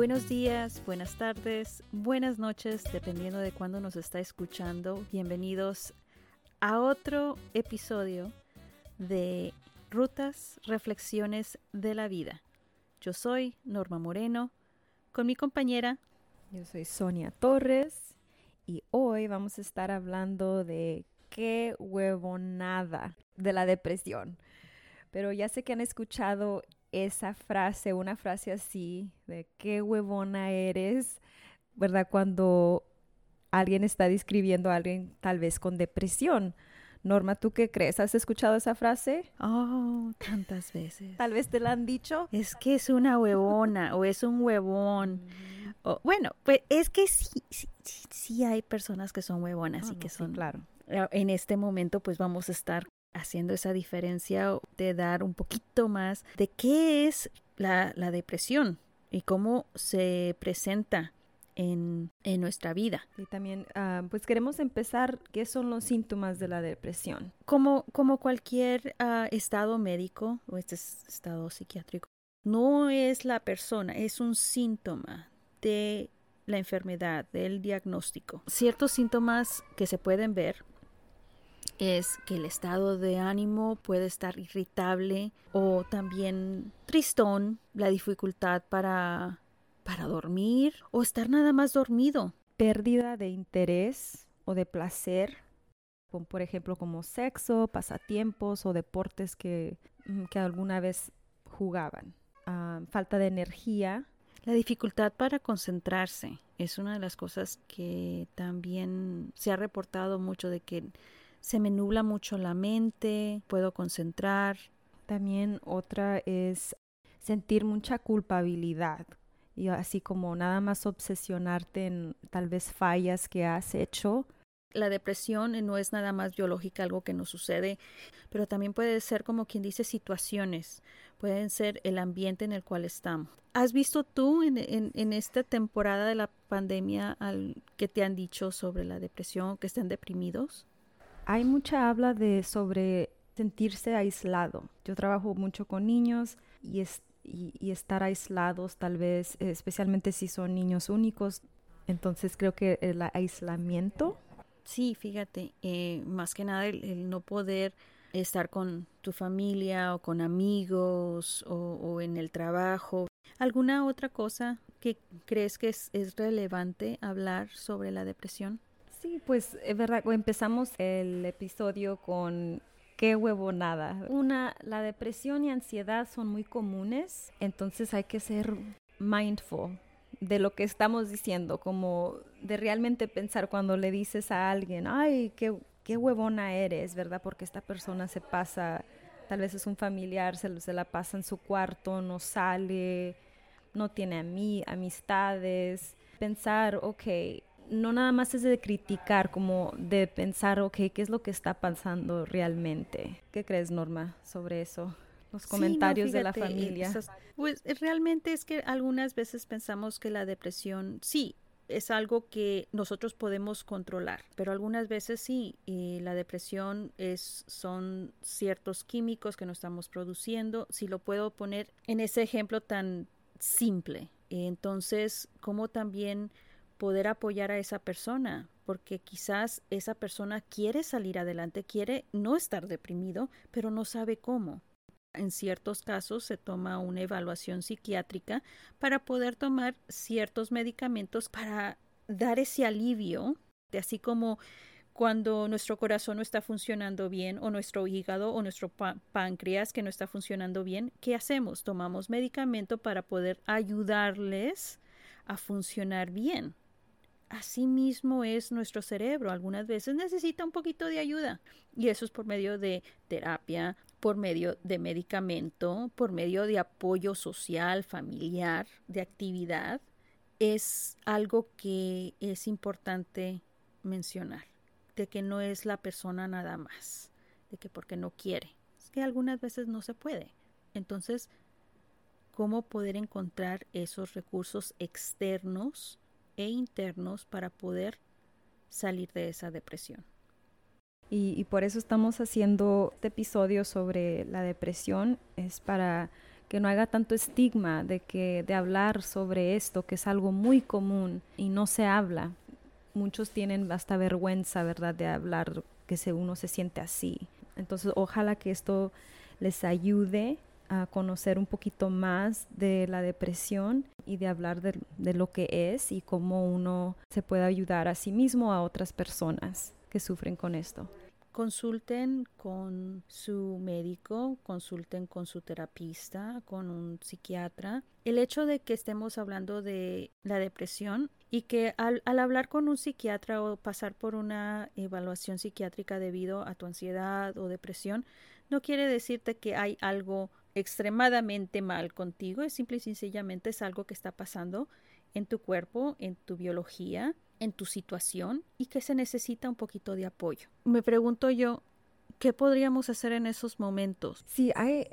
Buenos días, buenas tardes, buenas noches, dependiendo de cuándo nos está escuchando. Bienvenidos a otro episodio de Rutas, Reflexiones de la Vida. Yo soy Norma Moreno, con mi compañera. Yo soy Sonia Torres y hoy vamos a estar hablando de qué huevonada de la depresión. Pero ya sé que han escuchado esa frase, una frase así, de qué huevona eres, ¿verdad? Cuando alguien está describiendo a alguien tal vez con depresión. Norma, ¿tú qué crees? ¿Has escuchado esa frase? Oh, tantas veces. Tal vez te la han dicho. Es que es una huevona o es un huevón. O, bueno, pues es que sí, sí, sí, hay personas que son huevonas y que son, claro. En este momento, pues vamos a estar haciendo esa diferencia de dar un poquito más de qué es la, la depresión y cómo se presenta en, en, nuestra vida. Y también, uh, pues queremos empezar, ¿qué son los síntomas de la depresión? Como, como cualquier uh, estado médico o este estado psiquiátrico, no es la persona, es un síntoma de la enfermedad, del diagnóstico. Ciertos síntomas que se pueden ver es que el estado de ánimo puede estar irritable o también tristón, la dificultad para, para dormir o estar nada más dormido. Pérdida de interés o de placer, por ejemplo como sexo, pasatiempos o deportes que, mm, que alguna vez jugaban. Uh, falta de energía. La dificultad para concentrarse es una de las cosas que también se ha reportado mucho de que se me nubla mucho la mente, puedo concentrar. También otra es sentir mucha culpabilidad y así como nada más obsesionarte en tal vez fallas que has hecho. La depresión no es nada más biológica, algo que nos sucede, pero también puede ser como quien dice situaciones, pueden ser el ambiente en el cual estamos. ¿Has visto tú en, en, en esta temporada de la pandemia al, que te han dicho sobre la depresión, que estén deprimidos? Hay mucha habla de sobre sentirse aislado. Yo trabajo mucho con niños y, es, y, estar aislados tal vez, especialmente si son niños únicos. Entonces creo que el aislamiento. Sí, fíjate, eh, más que nada el, no poder estar con tu familia o con amigos o, o, en el trabajo. ¿Alguna otra cosa que crees que es relevante hablar sobre la depresión? Sí, pues es verdad, empezamos el episodio con qué huevonada. Una, la depresión y ansiedad son muy comunes, entonces hay que ser mindful de lo que estamos diciendo, como de realmente pensar cuando le dices a alguien, ay, qué, qué huevona eres, ¿verdad? Porque esta persona se pasa, tal vez es un familiar, se, la pasa en su cuarto, no sale, no tiene a mí, amistades. Pensar, ok, no nada más es de criticar, como de pensar, ok, ¿qué es lo que está pasando realmente? ¿Qué crees, Norma, sobre eso? Los comentarios sí, no, fíjate, de la familia. Esas, pues realmente es que algunas veces pensamos que la depresión, sí, es algo que nosotros podemos controlar, pero algunas veces sí, y la depresión es, son ciertos químicos que no estamos produciendo. Si lo puedo poner en ese ejemplo tan simple, entonces, como también poder apoyar a esa persona, porque quizás esa persona quiere salir adelante, quiere no estar deprimido, pero no sabe cómo. En ciertos casos se toma una evaluación psiquiátrica para poder tomar ciertos medicamentos para dar ese alivio, así como cuando nuestro corazón no está funcionando bien o nuestro hígado o nuestro páncreas que no está funcionando bien, ¿qué hacemos? Tomamos medicamento para poder ayudarles a funcionar bien. Así mismo es nuestro cerebro. Algunas veces necesita un poquito de ayuda. Y eso es por medio de terapia, por medio de medicamento, por medio de apoyo social, familiar, de actividad. Es algo que es importante mencionar. De que no es la persona nada más. De que porque no quiere. Es que algunas veces no se puede. Entonces, ¿cómo poder encontrar esos recursos externos? E internos para poder salir de esa depresión. Y, por eso estamos haciendo este episodio sobre la depresión, es para que no haya tanto estigma de que de hablar sobre esto, que es algo muy común y no se habla. Muchos tienen hasta vergüenza, ¿verdad?, de hablar que uno se siente así. Entonces, ojalá que esto les ayude a conocer un poquito más de la depresión y de hablar de, lo que es y cómo uno se puede ayudar a sí mismo a otras personas que sufren con esto. Consulten con su médico, consulten con su terapista, con un psiquiatra. El hecho de que estemos hablando de la depresión y que al, al, hablar con un psiquiatra o pasar por una evaluación psiquiátrica debido a tu ansiedad o depresión, no quiere decirte que hay algo extremadamente mal contigo, es simple y sencillamente es algo que está pasando en tu cuerpo, en tu biología, en tu situación y que se necesita un poquito de apoyo. Me pregunto yo, ¿qué podríamos hacer en esos momentos? Sí, hay,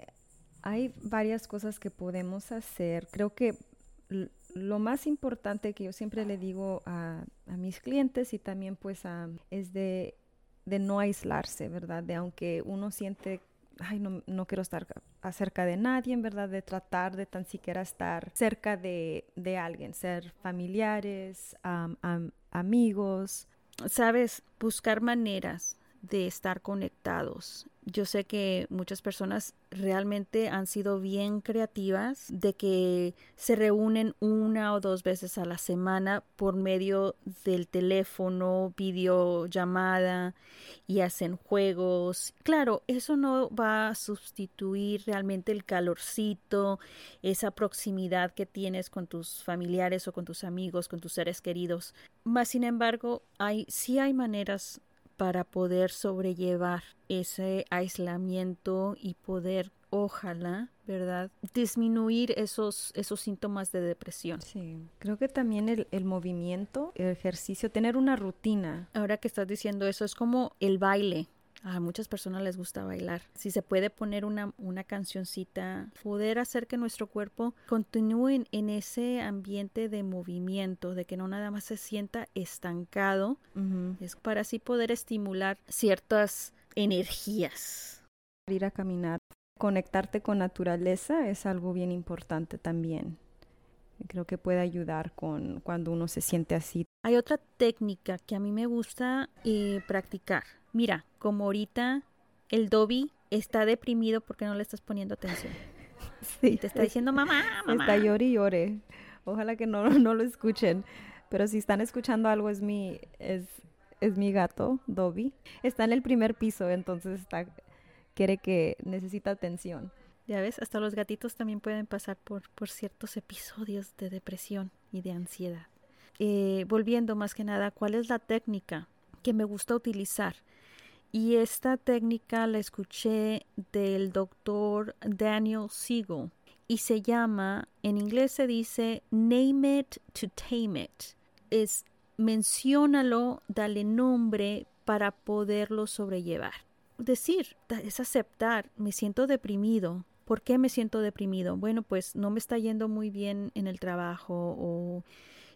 hay varias cosas que podemos hacer. Creo que lo más importante que yo siempre le digo a, a mis clientes y también pues a, es de, de no aislarse, ¿verdad? De aunque uno siente ay, no, no, quiero estar acerca de nadie, en verdad, de tratar de tan siquiera estar cerca de, de alguien, ser familiares, amigos. Sabes, buscar maneras de estar conectados. Yo sé que muchas personas realmente han sido bien creativas de que se reúnen una o dos veces a la semana por medio del teléfono, videollamada y hacen juegos. Claro, eso no va a sustituir realmente el calorcito, esa proximidad que tienes con tus familiares o con tus amigos, con tus seres queridos. Más sin embargo, hay sí hay maneras para poder sobrellevar ese aislamiento y poder ojalá, ¿verdad? Disminuir esos, esos síntomas de depresión. Sí, creo que también el, el, movimiento, el ejercicio, tener una rutina. Ahora que estás diciendo eso, es como el baile. A muchas personas les gusta bailar. Si se puede poner una, una cancioncita, poder hacer que nuestro cuerpo continúe en ese ambiente de movimiento, de que no nada más se sienta estancado, uh -huh. es para así poder estimular ciertas energías. Ir a caminar, conectarte con naturaleza es algo bien importante también. Creo que puede ayudar con cuando uno se siente así. Hay otra técnica que a mí me gusta eh, practicar mira, como ahorita el Dobby está deprimido porque no le estás poniendo atención. Sí. Y te está diciendo, mamá, mamá. Está llore y llore. Ojalá que no, no lo escuchen. Pero si están escuchando algo, es mi, es, es mi gato, Dobby. Está en el primer piso, entonces está, quiere que necesita atención. Ya ves, hasta los gatitos también pueden pasar por, por ciertos episodios de depresión y de ansiedad. Eh, volviendo más que nada, ¿cuál es la técnica que me gusta utilizar? Y esta técnica la escuché del doctor Daniel Siegel y se llama, en inglés se dice name it to tame it. Es menciónalo, dale nombre para poderlo sobrellevar. Decir, es aceptar, me siento deprimido. ¿Por qué me siento deprimido? Bueno, pues no me está yendo muy bien en el trabajo o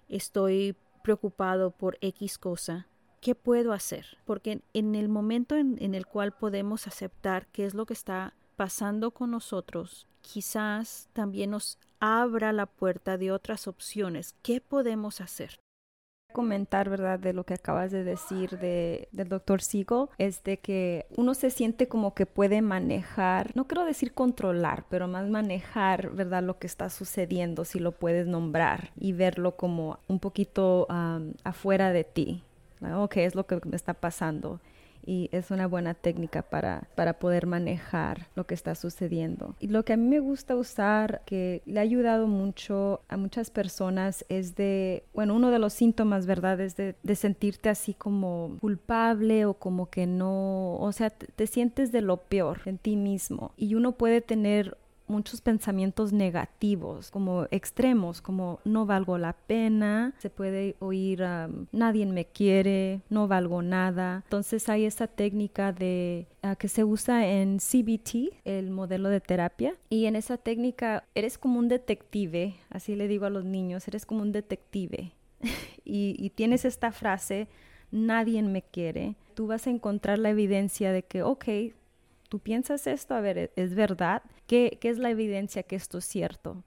estoy preocupado por X cosa ¿qué puedo hacer? Porque en el momento en, el cual podemos aceptar qué es lo que está pasando con nosotros, quizás también nos abra la puerta de otras opciones. ¿Qué podemos hacer? comentar, ¿verdad? De lo que acabas de decir de, del doctor Siegel, es de que uno se siente como que puede manejar, no quiero decir controlar, pero más manejar, ¿verdad? Lo que está sucediendo, si lo puedes nombrar y verlo como un poquito um, afuera de ti, ¿Qué es lo que me está pasando? y es una buena técnica para, para poder manejar lo que está sucediendo. Y lo que a mí me gusta usar, que le ha ayudado mucho a muchas personas, es de, bueno, uno de los síntomas, ¿verdad? Es de, de sentirte así como culpable o como que no, o sea, te sientes de lo peor en ti mismo. Y uno puede tener muchos pensamientos negativos, como extremos, como no valgo la pena, se puede oír nadie me quiere, no valgo nada. Entonces hay esa técnica de uh, que se usa en CBT, el modelo de terapia, y en esa técnica eres como un detective, así le digo a los niños, eres como un detective. y, y tienes esta frase, nadie me quiere, tú vas a encontrar la evidencia de que, ok, ¿tú piensas esto? A ver, ¿es verdad? ¿Qué, qué es la evidencia que esto es cierto?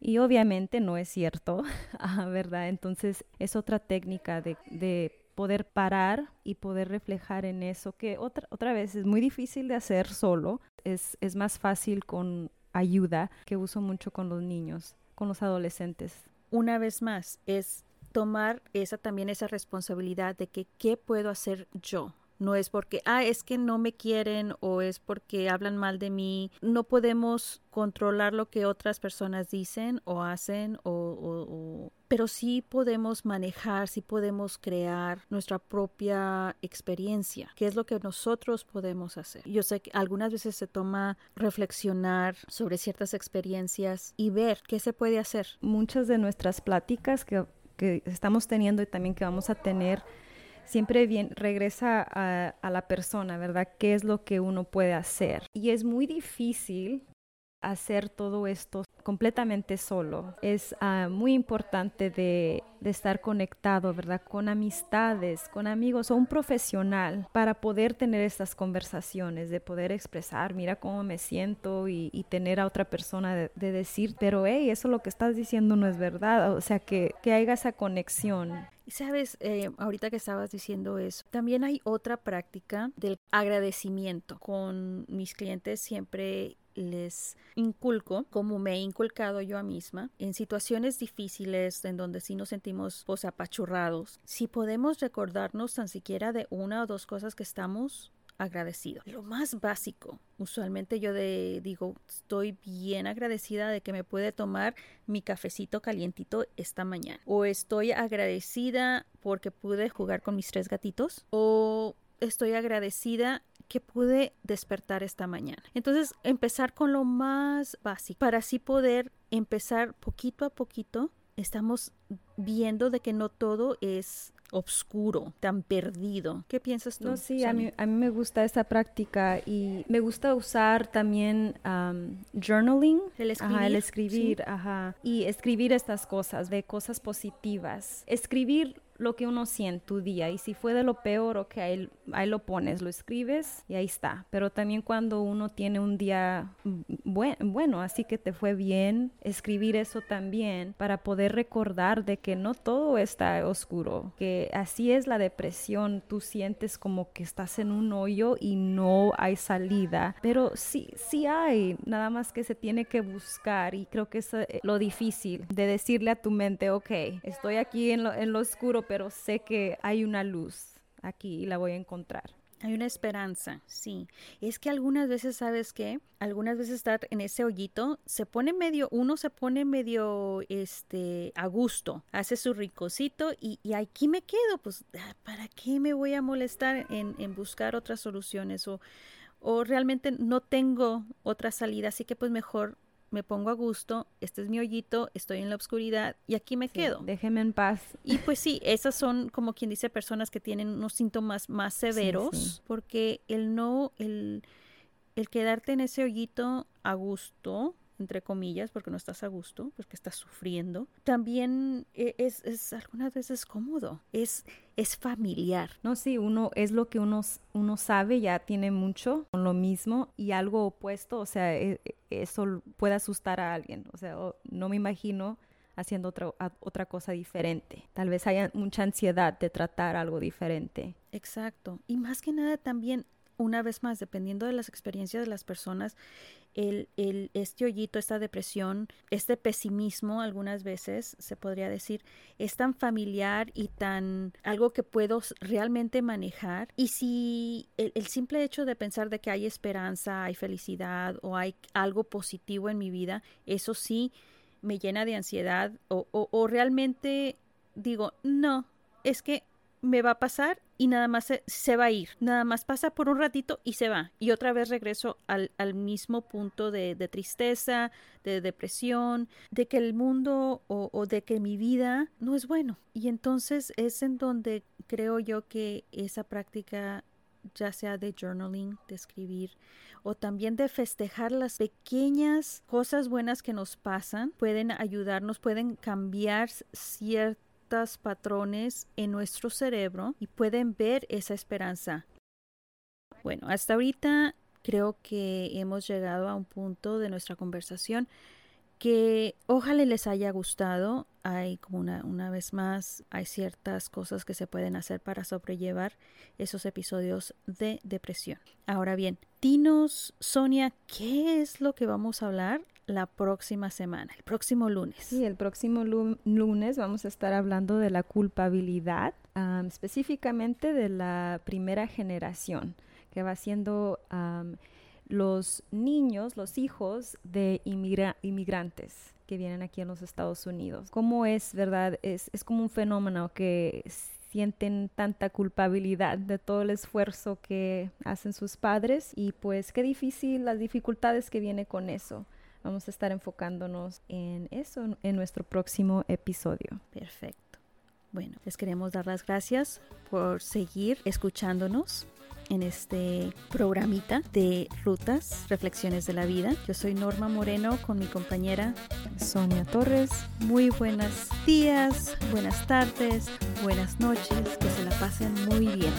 Y obviamente no es cierto, ¿verdad? Entonces es otra técnica de, de poder parar y poder reflejar en eso, que otra, otra vez es muy difícil de hacer solo, es, es más fácil con ayuda que uso mucho con los niños, con los adolescentes. Una vez más, es tomar esa también esa responsabilidad de que qué puedo hacer yo no es porque, ah, es que no me quieren o es porque hablan mal de mí. No podemos controlar lo que otras personas dicen o hacen o, pero sí podemos manejar, sí podemos crear nuestra propia experiencia, que es lo que nosotros podemos hacer. Yo sé que algunas veces se toma reflexionar sobre ciertas experiencias y ver qué se puede hacer. Muchas de nuestras pláticas que, que estamos teniendo y también que vamos a tener siempre bien, regresa a, la persona, ¿verdad? ¿Qué es lo que uno puede hacer? Y es muy difícil hacer todo esto completamente solo. Es uh, muy importante de, estar conectado, ¿verdad? Con amistades, con amigos o un profesional para poder tener estas conversaciones, de poder expresar, mira cómo me siento y, tener a otra persona de, de, decir, pero hey, eso lo que estás diciendo no es verdad. O sea, que, que haya esa conexión. Sabes, eh, ahorita que estabas diciendo eso, también hay otra práctica del agradecimiento. Con mis clientes siempre les inculco, como me he inculcado yo misma, en situaciones difíciles en donde sí nos sentimos pues apachurrados, si podemos recordarnos tan siquiera de una o dos cosas que estamos agradecidos. Lo más básico, usualmente yo digo, estoy bien agradecida de que me puede tomar mi cafecito calientito esta mañana. O estoy agradecida porque pude jugar con mis tres gatitos. O estoy agradecida que pude despertar esta mañana. Entonces, empezar con lo más básico para así poder empezar poquito a poquito. Estamos viendo de que no todo es oscuro, tan perdido. ¿Qué piensas tú? No, sí, a mí, a mí, me gusta esa práctica y me gusta usar también um, journaling. El escribir. Ajá, el escribir, ¿sí? ajá. Y escribir estas cosas, de cosas positivas. Escribir lo que uno siente tu día y si fue de lo peor, ok, ahí, ahí, lo pones, lo escribes y ahí está. Pero también cuando uno tiene un día buen, bueno, así que te fue bien, escribir eso también para poder recordar de que no todo está oscuro, que así es la depresión, tú sientes como que estás en un hoyo y no hay salida, pero sí, sí hay, nada más que se tiene que buscar y creo que es eh, lo difícil de decirle a tu mente, ok, estoy aquí en lo, en lo oscuro, pero sé que hay una luz aquí y la voy a encontrar. Hay una esperanza, sí. Es que algunas veces, ¿sabes qué? Algunas veces estar en ese hoyito, se pone medio, uno se pone medio, este, a gusto, hace su ricocito y, y aquí me quedo, pues, ah, ¿para qué me voy a molestar en, en buscar otras soluciones? O, o realmente no tengo otra salida, así que pues mejor me pongo a gusto, este es mi hoyito, estoy en la oscuridad y aquí me sí, quedo. Déjeme en paz. Y pues sí, esas son como quien dice personas que tienen unos síntomas más severos sí, sí. porque el no, el, el quedarte en ese hoyito a gusto, entre comillas, porque no estás a gusto, porque estás sufriendo, también e, es, es algunas veces cómodo, es, es familiar. No, sí, uno es lo que uno, uno sabe, ya tiene mucho con lo mismo y algo opuesto, o sea, e, eso puede asustar a alguien, o sea, no me imagino haciendo otra, otra cosa diferente. Tal vez haya mucha ansiedad de tratar algo diferente. Exacto. Y más que nada también, una vez más, dependiendo de las experiencias de las personas, el, el, este hoyito, esta depresión, este pesimismo, algunas veces se podría decir, es tan familiar y tan algo que puedo realmente manejar. Y si el, simple hecho de pensar de que hay esperanza, hay felicidad o hay algo positivo en mi vida, eso sí me llena de ansiedad o, o, o realmente digo, no, es que me va a pasar y nada más se, se, va a ir. Nada más pasa por un ratito y se va. Y otra vez regreso al, al mismo punto de, de, tristeza, de depresión, de que el mundo o, o, de que mi vida no es bueno. Y entonces es en donde creo yo que esa práctica ya sea de journaling, de escribir, o también de festejar las pequeñas cosas buenas que nos pasan, pueden ayudarnos, pueden cambiar patrones en nuestro cerebro y pueden ver esa esperanza. Bueno, hasta ahorita Creo que hemos llegado a un punto de nuestra conversación que ojalá les haya gustado. Hay como una, una vez más, hay ciertas cosas que se pueden hacer para sobrellevar esos episodios de depresión. Ahora bien, dinos, Sonia, ¿qué es lo que vamos a hablar la próxima semana, el próximo lunes? Sí, el próximo lunes vamos a estar hablando de la culpabilidad, específicamente de la primera generación, que va siendo los niños, los hijos de inmigrantes que vienen aquí en los Estados Unidos. ¿Cómo es, verdad? Es, es como un fenómeno que sienten tanta culpabilidad de todo el esfuerzo que hacen sus padres y pues qué difícil las dificultades que viene con eso. Vamos a estar enfocándonos en eso en nuestro próximo episodio. Perfecto. Bueno, les queremos dar las gracias por seguir escuchándonos en este programita de rutas, reflexiones de la vida. Yo soy Norma Moreno con mi compañera Sonia Torres. Muy buenos días, buenas tardes, buenas noches, que se la pasen muy bien.